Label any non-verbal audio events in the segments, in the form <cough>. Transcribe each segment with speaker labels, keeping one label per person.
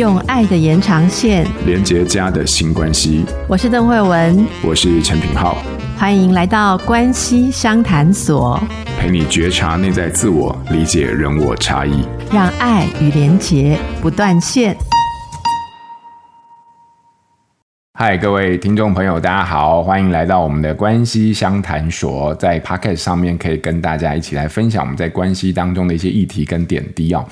Speaker 1: 用爱的延长线。
Speaker 2: 连接家的新关系。
Speaker 1: 我是邓惠文，
Speaker 2: 我是陈品浩，
Speaker 1: 欢迎来到关系相谈所，
Speaker 2: 陪你觉察内在自我，理解人我差异，
Speaker 1: 让爱与连结不断线。
Speaker 2: 嗨，各位听众朋友，大家好，欢迎来到我们的关系相谈所，在 Pocket 上面可以跟大家一起来分享我们在关系当中的一些议题跟点滴哦。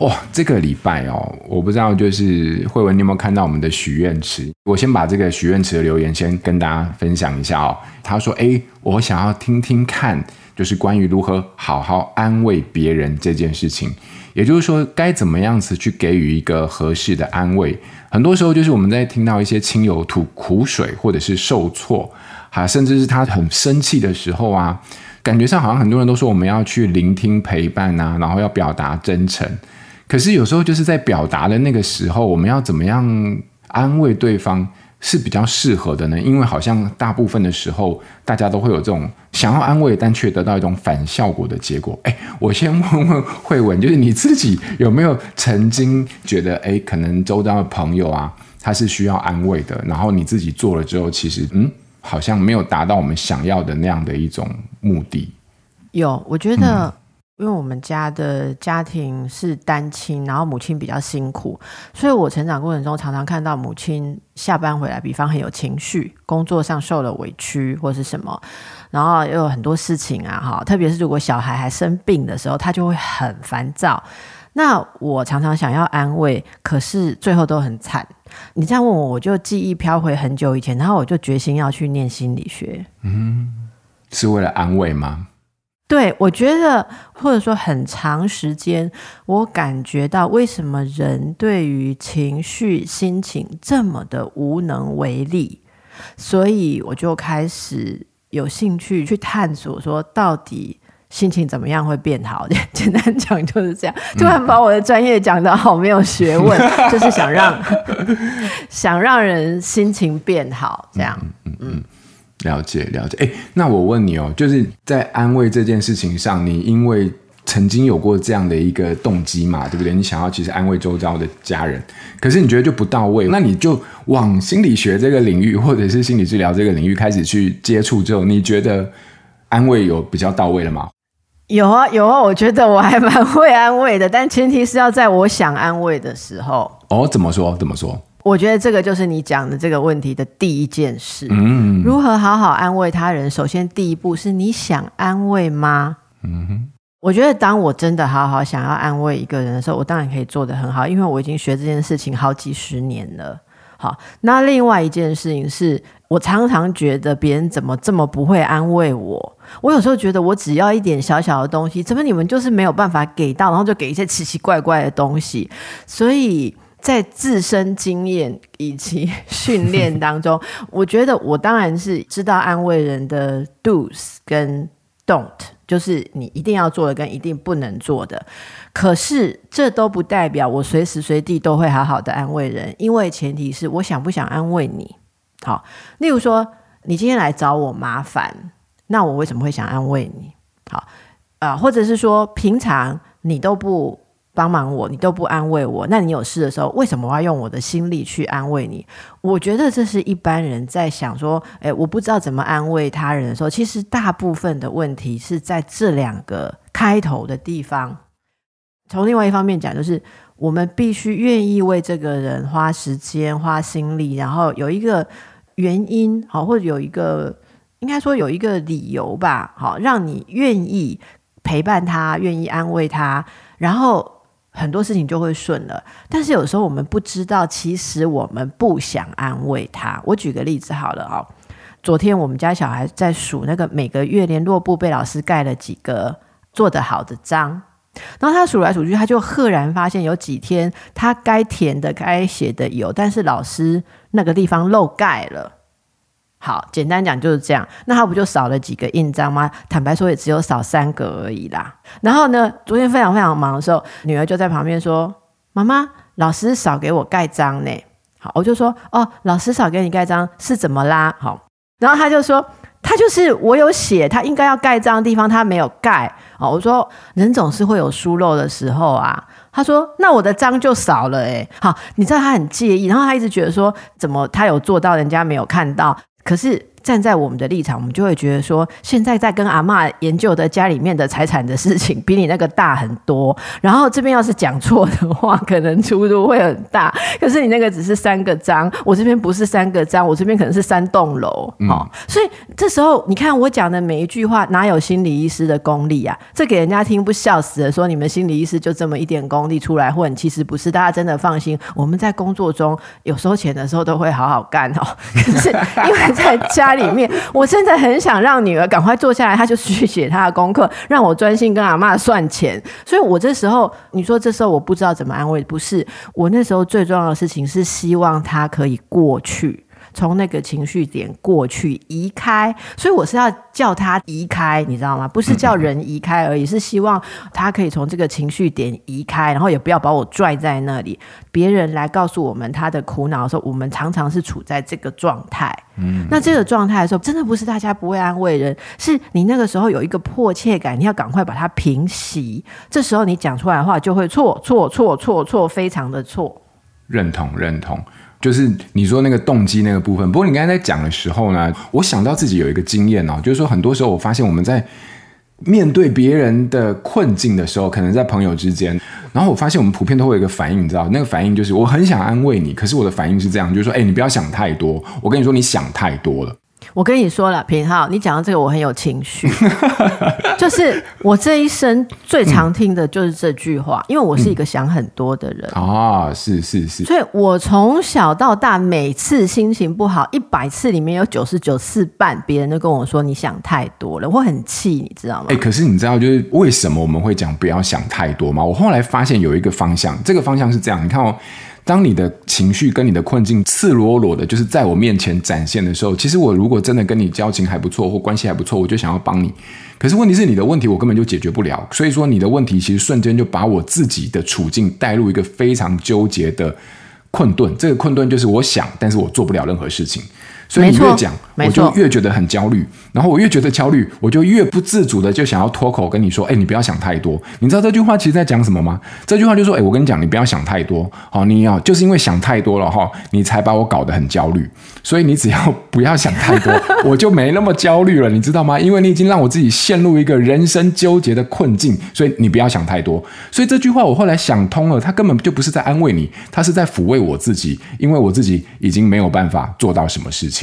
Speaker 2: 哇，这个礼拜哦，我不知道就是慧文，你有没有看到我们的许愿池？我先把这个许愿池的留言先跟大家分享一下哦。他说：“诶，我想要听听看，就是关于如何好好安慰别人这件事情，也就是说，该怎么样子去给予一个合适的安慰。很多时候，就是我们在听到一些亲友吐苦水，或者是受挫，哈，甚至是他很生气的时候啊，感觉上好像很多人都说我们要去聆听陪伴啊，然后要表达真诚。”可是有时候就是在表达的那个时候，我们要怎么样安慰对方是比较适合的呢？因为好像大部分的时候，大家都会有这种想要安慰，但却得到一种反效果的结果。<laughs> 哎，我先问问慧文，就是你自己有没有曾经觉得，哎，可能周遭的朋友啊，他是需要安慰的，然后你自己做了之后，其实嗯，好像没有达到我们想要的那样的一种目的。
Speaker 1: 有，我觉得。因为我们家的家庭是单亲，然后母亲比较辛苦，所以我成长过程中常常看到母亲下班回来，比方很有情绪，工作上受了委屈或是什么，然后又有很多事情啊，哈，特别是如果小孩还生病的时候，他就会很烦躁。那我常常想要安慰，可是最后都很惨。你这样问我，我就记忆飘回很久以前，然后我就决心要去念心理学。
Speaker 2: 嗯，是为了安慰吗？
Speaker 1: 对，我觉得，或者说很长时间，我感觉到为什么人对于情绪、心情这么的无能为力，所以我就开始有兴趣去探索，说到底心情怎么样会变好？<laughs> 简单讲就是这样。突然把我的专业讲得好没有学问，嗯、就是想让 <laughs> 想让人心情变好，这样，嗯嗯。嗯
Speaker 2: 了解了解，哎，那我问你哦，就是在安慰这件事情上，你因为曾经有过这样的一个动机嘛，对不对？你想要其实安慰周遭的家人，可是你觉得就不到位，那你就往心理学这个领域，或者是心理治疗这个领域开始去接触之后，你觉得安慰有比较到位了吗？
Speaker 1: 有啊有啊，我觉得我还蛮会安慰的，但前提是要在我想安慰的时候。
Speaker 2: 哦，怎么说？怎么说？
Speaker 1: 我觉得这个就是你讲的这个问题的第一件事。
Speaker 2: 嗯，
Speaker 1: 如何好好安慰他人？首先，第一步是你想安慰吗？
Speaker 2: 嗯哼。
Speaker 1: 我觉得当我真的好好想要安慰一个人的时候，我当然可以做得很好，因为我已经学这件事情好几十年了。好，那另外一件事情是我常常觉得别人怎么这么不会安慰我？我有时候觉得我只要一点小小的东西，怎么你们就是没有办法给到，然后就给一些奇奇怪怪的东西，所以。在自身经验以及训练当中，<laughs> 我觉得我当然是知道安慰人的 do's 跟 don't，就是你一定要做的跟一定不能做的。可是这都不代表我随时随地都会好好的安慰人，因为前提是我想不想安慰你。好，例如说你今天来找我麻烦，那我为什么会想安慰你？好啊，或者是说平常你都不。帮忙我，你都不安慰我，那你有事的时候，为什么我要用我的心力去安慰你？我觉得这是一般人在想说，诶，我不知道怎么安慰他人的时候，其实大部分的问题是在这两个开头的地方。从另外一方面讲，就是我们必须愿意为这个人花时间、花心力，然后有一个原因，好，或者有一个应该说有一个理由吧，好，让你愿意陪伴他，愿意安慰他，然后。很多事情就会顺了，但是有时候我们不知道，其实我们不想安慰他。我举个例子好了哦，昨天我们家小孩在数那个每个月联络簿被老师盖了几个做得好的章，然后他数来数去，他就赫然发现有几天他该填的、该写的有，但是老师那个地方漏盖了。好，简单讲就是这样。那他不就少了几个印章吗？坦白说，也只有少三个而已啦。然后呢，昨天非常非常忙的时候，女儿就在旁边说：“妈妈，老师少给我盖章呢。”好，我就说：“哦，老师少给你盖章是怎么啦？”好，然后他就说：“他就是我有写，他应该要盖章的地方他没有盖。哦，我说人总是会有疏漏的时候啊。他说那我的章就少了诶。好，你知道他很介意，然后他一直觉得说怎么他有做到，人家没有看到，可是。站在我们的立场，我们就会觉得说，现在在跟阿嬷研究的家里面的财产的事情，比你那个大很多。然后这边要是讲错的话，可能出入会很大。可是你那个只是三个章，我这边不是三个章，我这边可能是三栋楼。嗯、哦，所以这时候你看我讲的每一句话，哪有心理医师的功力啊？这给人家听不笑死了，说你们心理医师就这么一点功力出来混，其实不是。大家真的放心，我们在工作中有收钱的时候都会好好干哦。可是因为在家。里面，<laughs> 我真的很想让女儿赶快坐下来，她就去写她的功课，让我专心跟阿妈算钱。所以，我这时候，你说这时候我不知道怎么安慰，不是我那时候最重要的事情是希望她可以过去。从那个情绪点过去移开，所以我是要叫他移开，你知道吗？不是叫人移开而已，是希望他可以从这个情绪点移开，然后也不要把我拽在那里。别人来告诉我们他的苦恼的时候，我们常常是处在这个状态。嗯，那这个状态的时候，真的不是大家不会安慰人，是你那个时候有一个迫切感，你要赶快把它平息。这时候你讲出来的话就会错错错错错，非常的错。
Speaker 2: 认同，认同。就是你说那个动机那个部分，不过你刚才在讲的时候呢，我想到自己有一个经验哦，就是说很多时候我发现我们在面对别人的困境的时候，可能在朋友之间，然后我发现我们普遍都会有一个反应，你知道，那个反应就是我很想安慰你，可是我的反应是这样，就是说，哎，你不要想太多，我跟你说，你想太多了。
Speaker 1: 我跟你说了，平浩，你讲到这个我很有情绪，<laughs> 就是我这一生最常听的就是这句话，嗯、因为我是一个想很多的人
Speaker 2: 啊，是是是，
Speaker 1: 所以我从小到大每次心情不好，一百次里面有九十九次半，别人都跟我说你想太多了，我很气，你知道吗？
Speaker 2: 哎，可是你知道就是为什么我们会讲不要想太多吗？我后来发现有一个方向，这个方向是这样，你看哦。当你的情绪跟你的困境赤裸裸的，就是在我面前展现的时候，其实我如果真的跟你交情还不错或关系还不错，我就想要帮你。可是问题是你的问题我根本就解决不了，所以说你的问题其实瞬间就把我自己的处境带入一个非常纠结的困顿。这个困顿就是我想，但是我做不了任何事情。所以你越讲，我就越觉得很焦虑，然后我越觉得焦虑，我就越不自主的就想要脱口跟你说：“哎，你不要想太多。”你知道这句话其实在讲什么吗？这句话就是说：“哎，我跟你讲，你不要想太多。好，你要就是因为想太多了哈，你才把我搞得很焦虑。所以你只要 <laughs> 不要想太多，我就没那么焦虑了，你知道吗？因为你已经让我自己陷入一个人生纠结的困境，所以你不要想太多。所以这句话我后来想通了，他根本就不是在安慰你，他是在抚慰我自己，因为我自己已经没有办法做到什么事情。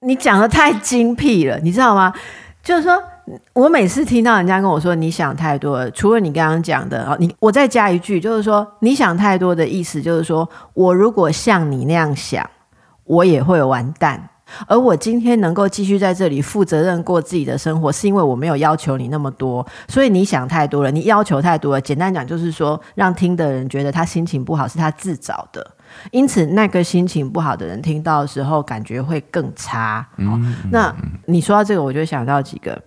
Speaker 1: 你讲的太精辟了，你知道吗？就是说我每次听到人家跟我说你想太多了，除了你刚刚讲的，你我再加一句，就是说你想太多的意思，就是说我如果像你那样想，我也会完蛋。而我今天能够继续在这里负责任过自己的生活，是因为我没有要求你那么多，所以你想太多了，你要求太多了。简单讲就是说，让听的人觉得他心情不好是他自找的。因此，那个心情不好的人听到的时候，感觉会更差。嗯哦、那你说到这个，我就想到几个。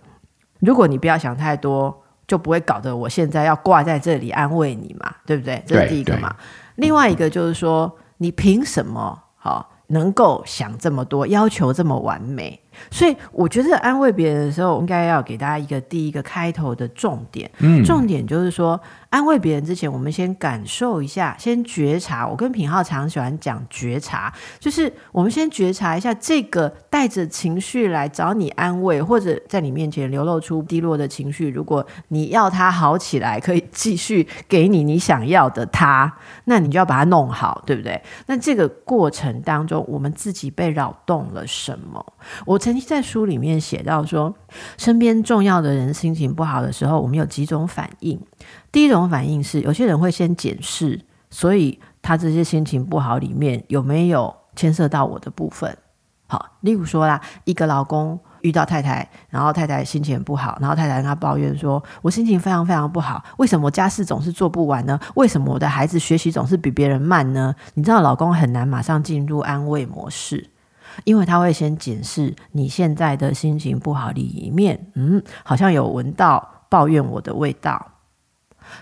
Speaker 1: 如果你不要想太多，就不会搞得我现在要挂在这里安慰你嘛，对不对？这是第一个嘛。另外一个就是说，你凭什么好、哦、能够想这么多，要求这么完美？所以我觉得安慰别人的时候，应该要给大家一个第一个开头的重点。嗯，重点就是说，安慰别人之前，我们先感受一下，先觉察。我跟品浩常喜欢讲觉察，就是我们先觉察一下这个带着情绪来找你安慰，或者在你面前流露出低落的情绪。如果你要他好起来，可以继续给你你想要的他，那你就要把它弄好，对不对？那这个过程当中，我们自己被扰动了什么？我。曾经在书里面写到说，身边重要的人心情不好的时候，我们有几种反应。第一种反应是，有些人会先检视，所以他这些心情不好里面有没有牵涉到我的部分。好，例如说啦，一个老公遇到太太，然后太太心情不好，然后太太跟他抱怨说：“我心情非常非常不好，为什么家事总是做不完呢？为什么我的孩子学习总是比别人慢呢？”你知道，老公很难马上进入安慰模式。因为他会先检视你现在的心情不好里面，嗯，好像有闻到抱怨我的味道。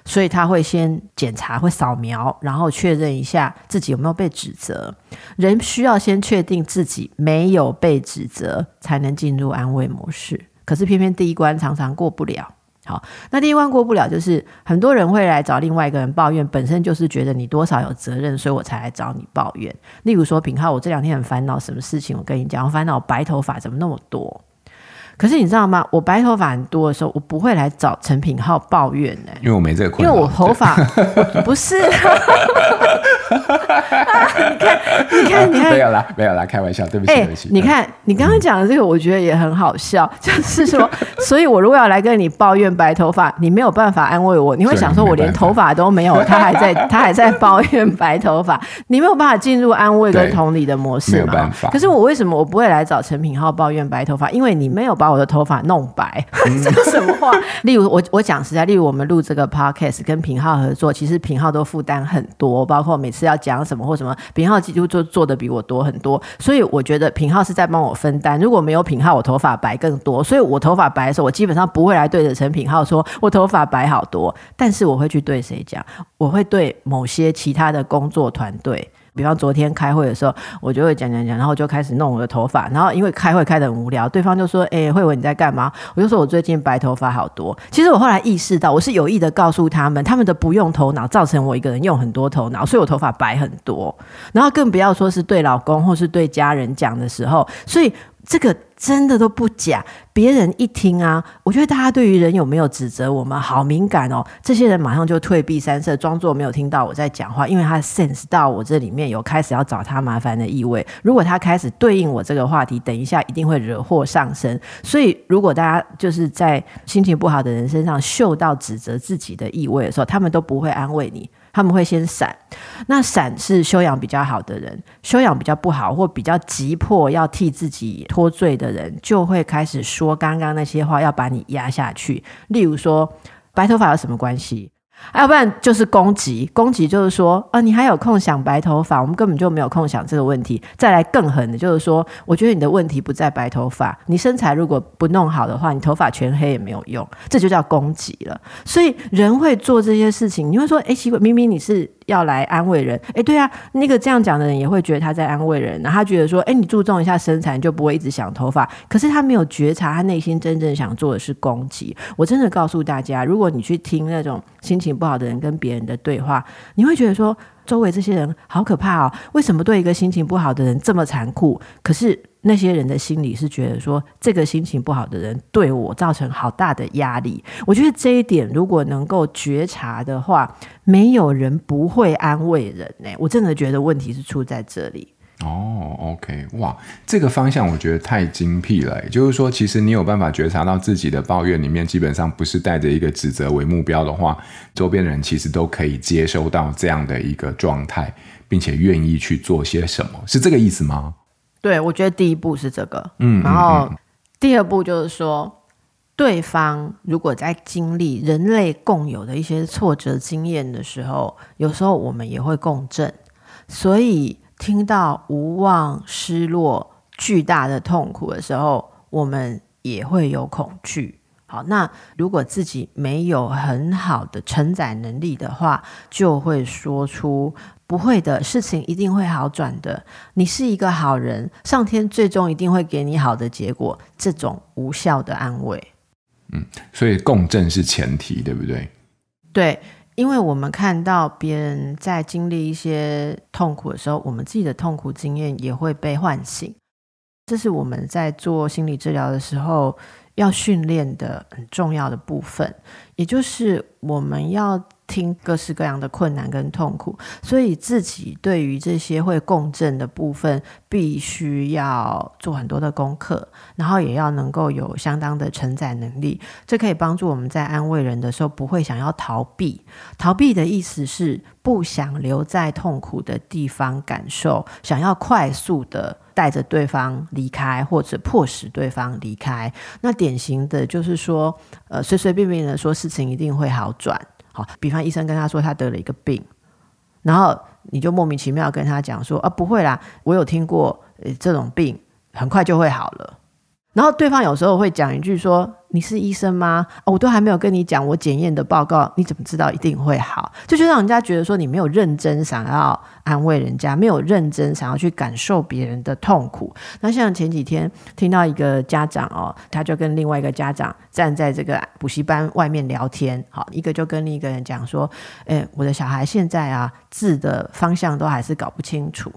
Speaker 1: 所以他会先检查，会扫描，然后确认一下自己有没有被指责。人需要先确定自己没有被指责，才能进入安慰模式。可是偏偏第一关常常过不了。好，那第一关过不了，就是很多人会来找另外一个人抱怨，本身就是觉得你多少有责任，所以我才来找你抱怨。例如说，品浩，我这两天很烦恼，什么事情？我跟你讲，我烦恼白头发怎么那么多。可是你知道吗？我白头发很多的时候，我不会来找陈品浩抱怨呢、欸，
Speaker 2: 因为我没这个困扰。
Speaker 1: 因为我头发不是。啊、<laughs> <laughs> 你看，你看，你看，
Speaker 2: 没有啦，没有啦，开玩笑，对不起，欸、对不起。
Speaker 1: 你看，你刚刚讲的这个，我觉得也很好笑，嗯、就是说，<laughs> 所以我如果要来跟你抱怨白头发，你没有办法安慰我，你会想说我连头发都没有，他还在，<laughs> 他还在抱怨白头发，你没有办法进入安慰跟同理的模式嘛？没有办法。可是我为什么我不会来找陈品浩抱怨白头发？因为你没有把我的头发弄白，嗯、这是什么话？例如我，我讲实在，例如我们录这个 podcast 跟品浩合作，其实品浩都负担很多，包括每次要讲什么或什么，品浩几乎做做的比我多很多，所以我觉得品浩是在帮我分担。如果没有品浩，我头发白更多，所以我头发白的时候，我基本上不会来对着陈品浩说我头发白好多，但是我会去对谁讲？我会对某些其他的工作团队。比方昨天开会的时候，我就会讲讲讲，然后就开始弄我的头发。然后因为开会开的很无聊，对方就说：“哎、慧文你在干嘛？”我就说：“我最近白头发好多。”其实我后来意识到，我是有意的告诉他们，他们的不用头脑造成我一个人用很多头脑，所以我头发白很多。然后更不要说是对老公或是对家人讲的时候，所以。这个真的都不假，别人一听啊，我觉得大家对于人有没有指责我们好敏感哦。这些人马上就退避三舍，装作没有听到我在讲话，因为他 sense 到我这里面有开始要找他麻烦的意味。如果他开始对应我这个话题，等一下一定会惹祸上身。所以，如果大家就是在心情不好的人身上嗅到指责自己的意味的时候，他们都不会安慰你。他们会先闪，那闪是修养比较好的人，修养比较不好或比较急迫要替自己脱罪的人，就会开始说刚刚那些话，要把你压下去。例如说，白头发有什么关系？要不然就是攻击，攻击就是说，啊，你还有空想白头发，我们根本就没有空想这个问题。再来更狠的，就是说，我觉得你的问题不在白头发，你身材如果不弄好的话，你头发全黑也没有用，这就叫攻击了。所以人会做这些事情，你会说，哎，奇怪，明明你是。要来安慰人，哎，对啊，那个这样讲的人也会觉得他在安慰人，然后他觉得说，哎，你注重一下身材，就不会一直想头发。可是他没有觉察，他内心真正想做的是攻击。我真的告诉大家，如果你去听那种心情不好的人跟别人的对话，你会觉得说，周围这些人好可怕哦，为什么对一个心情不好的人这么残酷？可是。那些人的心里是觉得说，这个心情不好的人对我造成好大的压力。我觉得这一点如果能够觉察的话，没有人不会安慰人呢。我真的觉得问题是出在这里。
Speaker 2: 哦，OK，哇，这个方向我觉得太精辟了。也就是说，其实你有办法觉察到自己的抱怨里面，基本上不是带着一个指责为目标的话，周边的人其实都可以接收到这样的一个状态，并且愿意去做些什么，是这个意思吗？
Speaker 1: 对，我觉得第一步是这个，嗯，然后第二步就是说，对方如果在经历人类共有的一些挫折经验的时候，有时候我们也会共振，所以听到无望、失落、巨大的痛苦的时候，我们也会有恐惧。好，那如果自己没有很好的承载能力的话，就会说出。不会的，事情一定会好转的。你是一个好人，上天最终一定会给你好的结果。这种无效的安慰，
Speaker 2: 嗯，所以共振是前提，对不对？
Speaker 1: 对，因为我们看到别人在经历一些痛苦的时候，我们自己的痛苦经验也会被唤醒。这是我们在做心理治疗的时候要训练的很重要的部分，也就是我们要。听各式各样的困难跟痛苦，所以自己对于这些会共振的部分，必须要做很多的功课，然后也要能够有相当的承载能力。这可以帮助我们在安慰人的时候，不会想要逃避。逃避的意思是不想留在痛苦的地方感受，想要快速的带着对方离开，或者迫使对方离开。那典型的就是说，呃，随随便便的说事情一定会好转。好，比方医生跟他说他得了一个病，然后你就莫名其妙跟他讲说啊，不会啦，我有听过，呃，这种病很快就会好了。然后对方有时候会讲一句说：“你是医生吗？哦，我都还没有跟你讲我检验的报告，你怎么知道一定会好？”就就让人家觉得说你没有认真想要安慰人家，没有认真想要去感受别人的痛苦。那像前几天听到一个家长哦，他就跟另外一个家长站在这个补习班外面聊天，好，一个就跟另一个人讲说：“诶，我的小孩现在啊字的方向都还是搞不清楚。”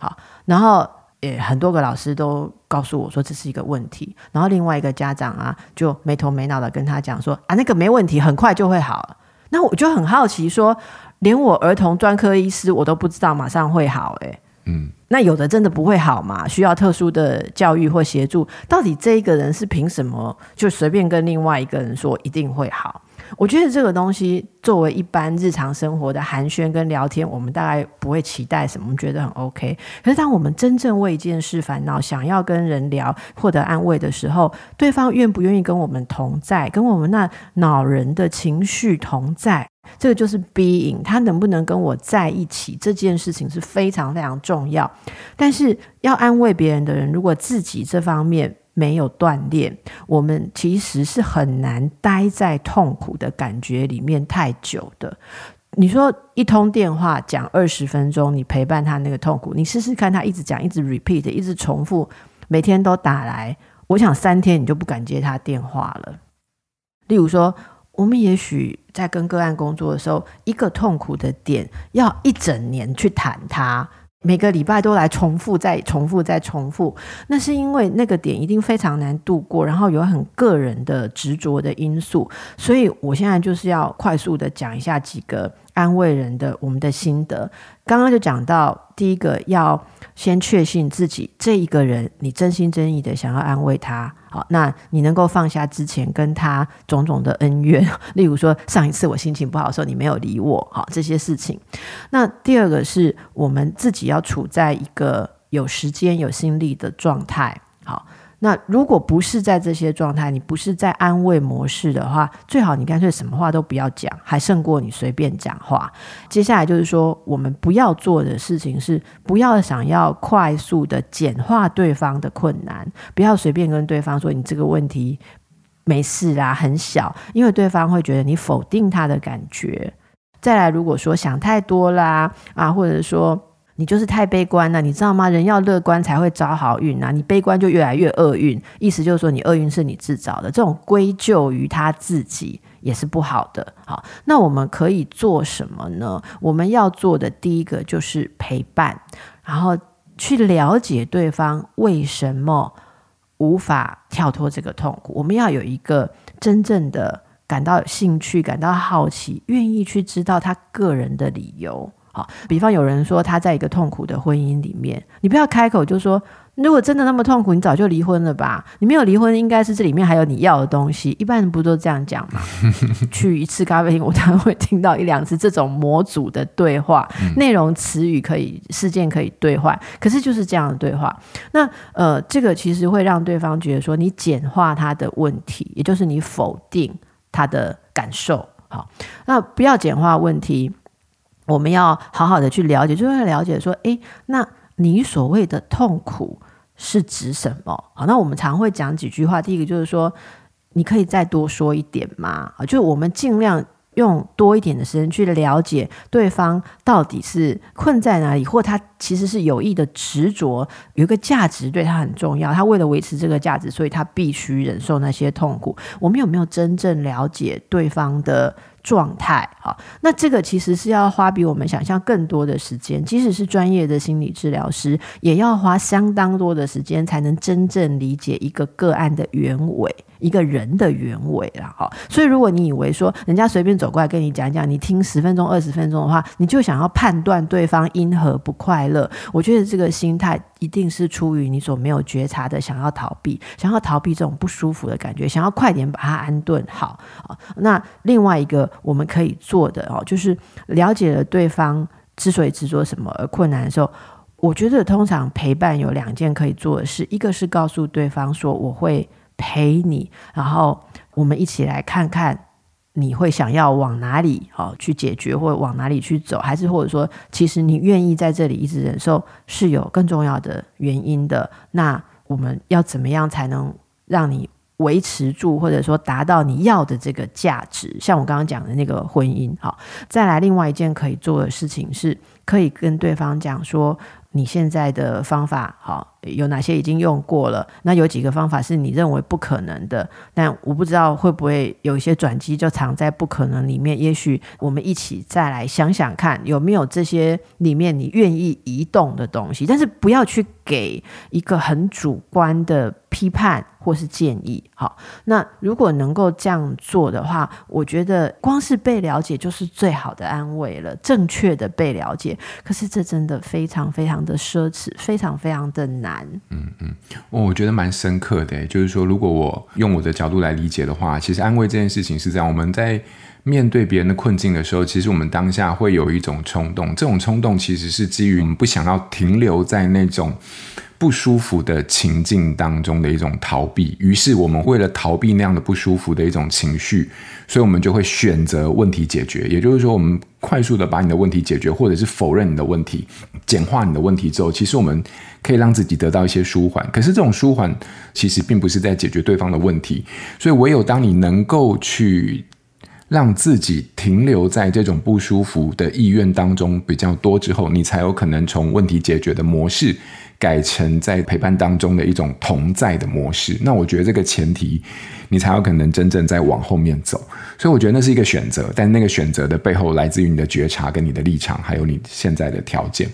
Speaker 1: 好，然后。也很多个老师都告诉我说，这是一个问题，然后另外一个家长啊就没头没脑的跟他讲说啊，那个没问题，很快就会好。那我就很好奇说，连我儿童专科医师我都不知道马上会好诶，嗯，那有的真的不会好嘛？需要特殊的教育或协助？到底这一个人是凭什么就随便跟另外一个人说一定会好？我觉得这个东西作为一般日常生活的寒暄跟聊天，我们大概不会期待什么，我们觉得很 OK。可是当我们真正为一件事烦恼，想要跟人聊，获得安慰的时候，对方愿不愿意跟我们同在，跟我们那恼人的情绪同在，这个就是 being，他能不能跟我在一起，这件事情是非常非常重要。但是要安慰别人的人，如果自己这方面，没有锻炼，我们其实是很难待在痛苦的感觉里面太久的。你说一通电话讲二十分钟，你陪伴他那个痛苦，你试试看，他一直讲，一直 repeat，一直重复，每天都打来，我想三天你就不敢接他电话了。例如说，我们也许在跟个案工作的时候，一个痛苦的点要一整年去谈它。每个礼拜都来重复，再重复，再重复，那是因为那个点一定非常难度过，然后有很个人的执着的因素，所以我现在就是要快速的讲一下几个安慰人的我们的心得。刚刚就讲到第一个，要先确信自己这一个人，你真心真意的想要安慰他。好，那你能够放下之前跟他种种的恩怨，例如说上一次我心情不好的时候你没有理我，好，这些事情。那第二个是我们自己要处在一个有时间有心力的状态，那如果不是在这些状态，你不是在安慰模式的话，最好你干脆什么话都不要讲，还胜过你随便讲话。接下来就是说，我们不要做的事情是，不要想要快速的简化对方的困难，不要随便跟对方说你这个问题没事啦，很小，因为对方会觉得你否定他的感觉。再来，如果说想太多啦，啊，或者说。你就是太悲观了，你知道吗？人要乐观才会招好运啊！你悲观就越来越厄运，意思就是说你厄运是你自找的，这种归咎于他自己也是不好的。好，那我们可以做什么呢？我们要做的第一个就是陪伴，然后去了解对方为什么无法跳脱这个痛苦。我们要有一个真正的感到兴趣、感到好奇、愿意去知道他个人的理由。比方有人说他在一个痛苦的婚姻里面，你不要开口就说，如果真的那么痛苦，你早就离婚了吧？你没有离婚，应该是这里面还有你要的东西。一般人不都这样讲吗？<laughs> 去一次咖啡厅，我常常会听到一两次这种模组的对话，内容词语可以，事件可以兑换，可是就是这样的对话。那呃，这个其实会让对方觉得说你简化他的问题，也就是你否定他的感受。好，那不要简化问题。我们要好好的去了解，就会了解说，诶，那你所谓的痛苦是指什么？好，那我们常会讲几句话。第一个就是说，你可以再多说一点吗？啊，就我们尽量用多一点的时间去了解对方到底是困在哪里，或他其实是有意的执着，有一个价值对他很重要，他为了维持这个价值，所以他必须忍受那些痛苦。我们有没有真正了解对方的状态？好，那这个其实是要花比我们想象更多的时间，即使是专业的心理治疗师，也要花相当多的时间才能真正理解一个个案的原委，一个人的原委了。哈，所以如果你以为说人家随便走过来跟你讲讲，你听十分钟、二十分钟的话，你就想要判断对方因何不快乐，我觉得这个心态一定是出于你所没有觉察的，想要逃避，想要逃避这种不舒服的感觉，想要快点把它安顿好。那另外一个。我们可以做的哦，就是了解了对方之所以执着什么而困难的时候，我觉得通常陪伴有两件可以做的事，一个是告诉对方说我会陪你，然后我们一起来看看你会想要往哪里哦去解决，或往哪里去走，还是或者说其实你愿意在这里一直忍受是有更重要的原因的。那我们要怎么样才能让你维持住，或者说达到你要的这个价值。像我刚刚讲的那个婚姻，好，再来另外一件可以做的事情是，可以跟对方讲说。你现在的方法好，有哪些已经用过了？那有几个方法是你认为不可能的？但我不知道会不会有一些转机就藏在不可能里面。也许我们一起再来想想看，有没有这些里面你愿意移动的东西？但是不要去给一个很主观的批判或是建议。好，那如果能够这样做的话，我觉得光是被了解就是最好的安慰了。正确的被了解，可是这真的非常非常。的奢侈，非常非常的难。
Speaker 2: 嗯嗯，我觉得蛮深刻的，就是说，如果我用我的角度来理解的话，其实安慰这件事情是这样：我们在面对别人的困境的时候，其实我们当下会有一种冲动，这种冲动其实是基于我们不想要停留在那种。不舒服的情境当中的一种逃避，于是我们为了逃避那样的不舒服的一种情绪，所以我们就会选择问题解决。也就是说，我们快速的把你的问题解决，或者是否认你的问题，简化你的问题之后，其实我们可以让自己得到一些舒缓。可是这种舒缓其实并不是在解决对方的问题，所以唯有当你能够去让自己停留在这种不舒服的意愿当中比较多之后，你才有可能从问题解决的模式。改成在陪伴当中的一种同在的模式，那我觉得这个前提，你才有可能真正在往后面走。所以我觉得那是一个选择，但那个选择的背后来自于你的觉察跟你的立场，还有你现在的条件。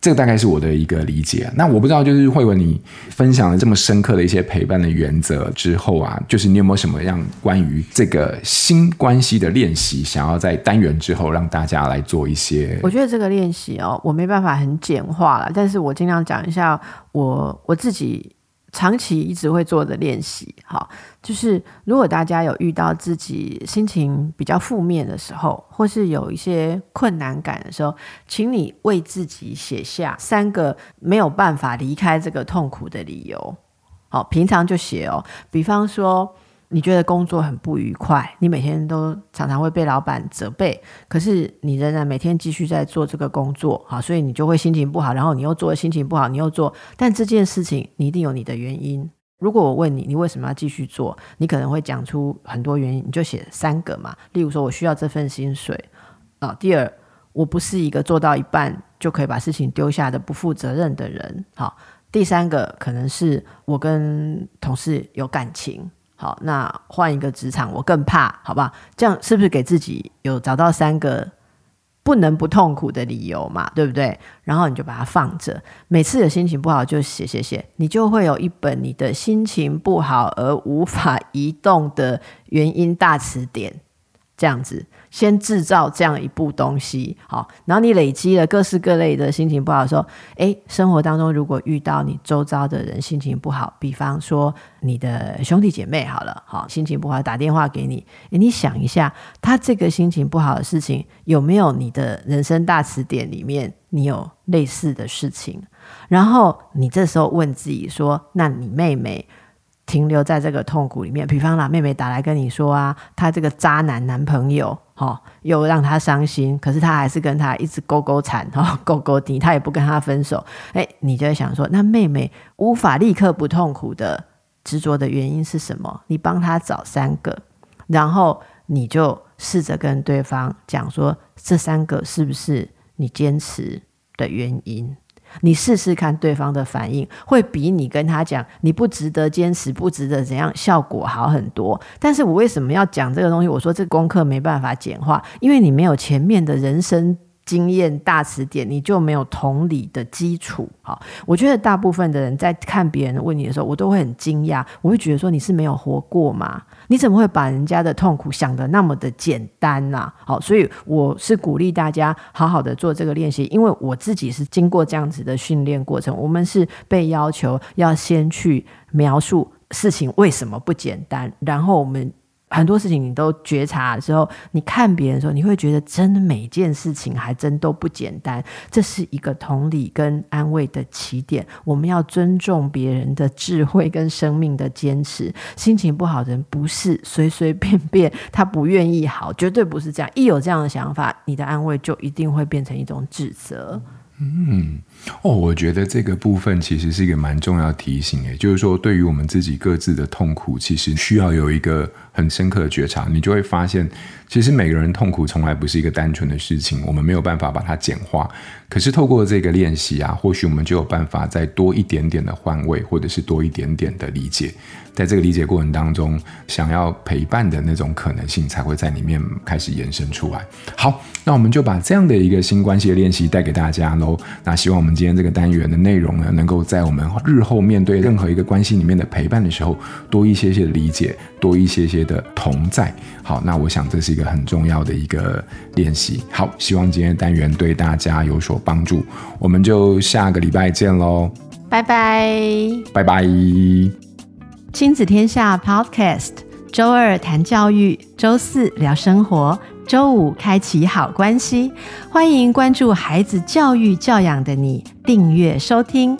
Speaker 2: 这个大概是我的一个理解。那我不知道，就是慧文，你分享了这么深刻的一些陪伴的原则之后啊，就是你有没有什么样关于这个新关系的练习，想要在单元之后让大家来做一些？
Speaker 1: 我觉得这个练习哦，我没办法很简化了，但是我尽量讲一下我我自己。长期一直会做的练习，哈，就是如果大家有遇到自己心情比较负面的时候，或是有一些困难感的时候，请你为自己写下三个没有办法离开这个痛苦的理由。好，平常就写哦，比方说。你觉得工作很不愉快，你每天都常常会被老板责备，可是你仍然每天继续在做这个工作，好，所以你就会心情不好，然后你又做心情不好，你又做，但这件事情你一定有你的原因。如果我问你，你为什么要继续做？你可能会讲出很多原因，你就写三个嘛。例如说，我需要这份薪水啊。第二，我不是一个做到一半就可以把事情丢下的不负责任的人。好，第三个可能是我跟同事有感情。好，那换一个职场，我更怕，好吧？这样是不是给自己有找到三个不能不痛苦的理由嘛？对不对？然后你就把它放着，每次有心情不好就写写写，你就会有一本你的心情不好而无法移动的原因大词典，这样子。先制造这样一部东西，好，然后你累积了各式各类的心情不好的时候，诶，生活当中如果遇到你周遭的人心情不好，比方说你的兄弟姐妹好了，好，心情不好打电话给你，诶，你想一下，他这个心情不好的事情有没有你的人生大词典里面你有类似的事情？然后你这时候问自己说，那你妹妹？停留在这个痛苦里面，比方啦，妹妹打来跟你说啊，她这个渣男男朋友，哦，又让他伤心，可是他还是跟他一直勾勾缠，哈，<laughs> 勾勾滴，他也不跟他分手，哎，你就在想说，那妹妹无法立刻不痛苦的执着的原因是什么？你帮她找三个，然后你就试着跟对方讲说，这三个是不是你坚持的原因？你试试看，对方的反应会比你跟他讲你不值得坚持，不值得怎样，效果好很多。但是我为什么要讲这个东西？我说这个功课没办法简化，因为你没有前面的人生经验大词典，你就没有同理的基础。好，我觉得大部分的人在看别人问你的时候，我都会很惊讶，我会觉得说，你是没有活过吗？你怎么会把人家的痛苦想得那么的简单呢？好，所以我是鼓励大家好好的做这个练习，因为我自己是经过这样子的训练过程。我们是被要求要先去描述事情为什么不简单，然后我们。很多事情你都觉察的时候，你看别人的时候，你会觉得真的每件事情还真都不简单。这是一个同理跟安慰的起点。我们要尊重别人的智慧跟生命的坚持。心情不好的人不是随随便便他不愿意好，绝对不是这样。一有这样的想法，你的安慰就一定会变成一种指责。
Speaker 2: 嗯哦，我觉得这个部分其实是一个蛮重要提醒，诶，就是说对于我们自己各自的痛苦，其实需要有一个很深刻的觉察，你就会发现，其实每个人痛苦从来不是一个单纯的事情，我们没有办法把它简化。可是透过这个练习啊，或许我们就有办法再多一点点的换位，或者是多一点点的理解。在这个理解过程当中，想要陪伴的那种可能性才会在里面开始延伸出来。好，那我们就把这样的一个新关系的练习带给大家喽。那希望我们今天这个单元的内容呢，能够在我们日后面对任何一个关系里面的陪伴的时候，多一些些理解，多一些些的同在。好，那我想这是一个很重要的一个练习。好，希望今天单元对大家有所帮助。我们就下个礼拜见喽，
Speaker 1: 拜拜，
Speaker 2: 拜拜。
Speaker 1: 亲子天下 Podcast，周二谈教育，周四聊生活，周五开启好关系。欢迎关注孩子教育教养的你，订阅收听。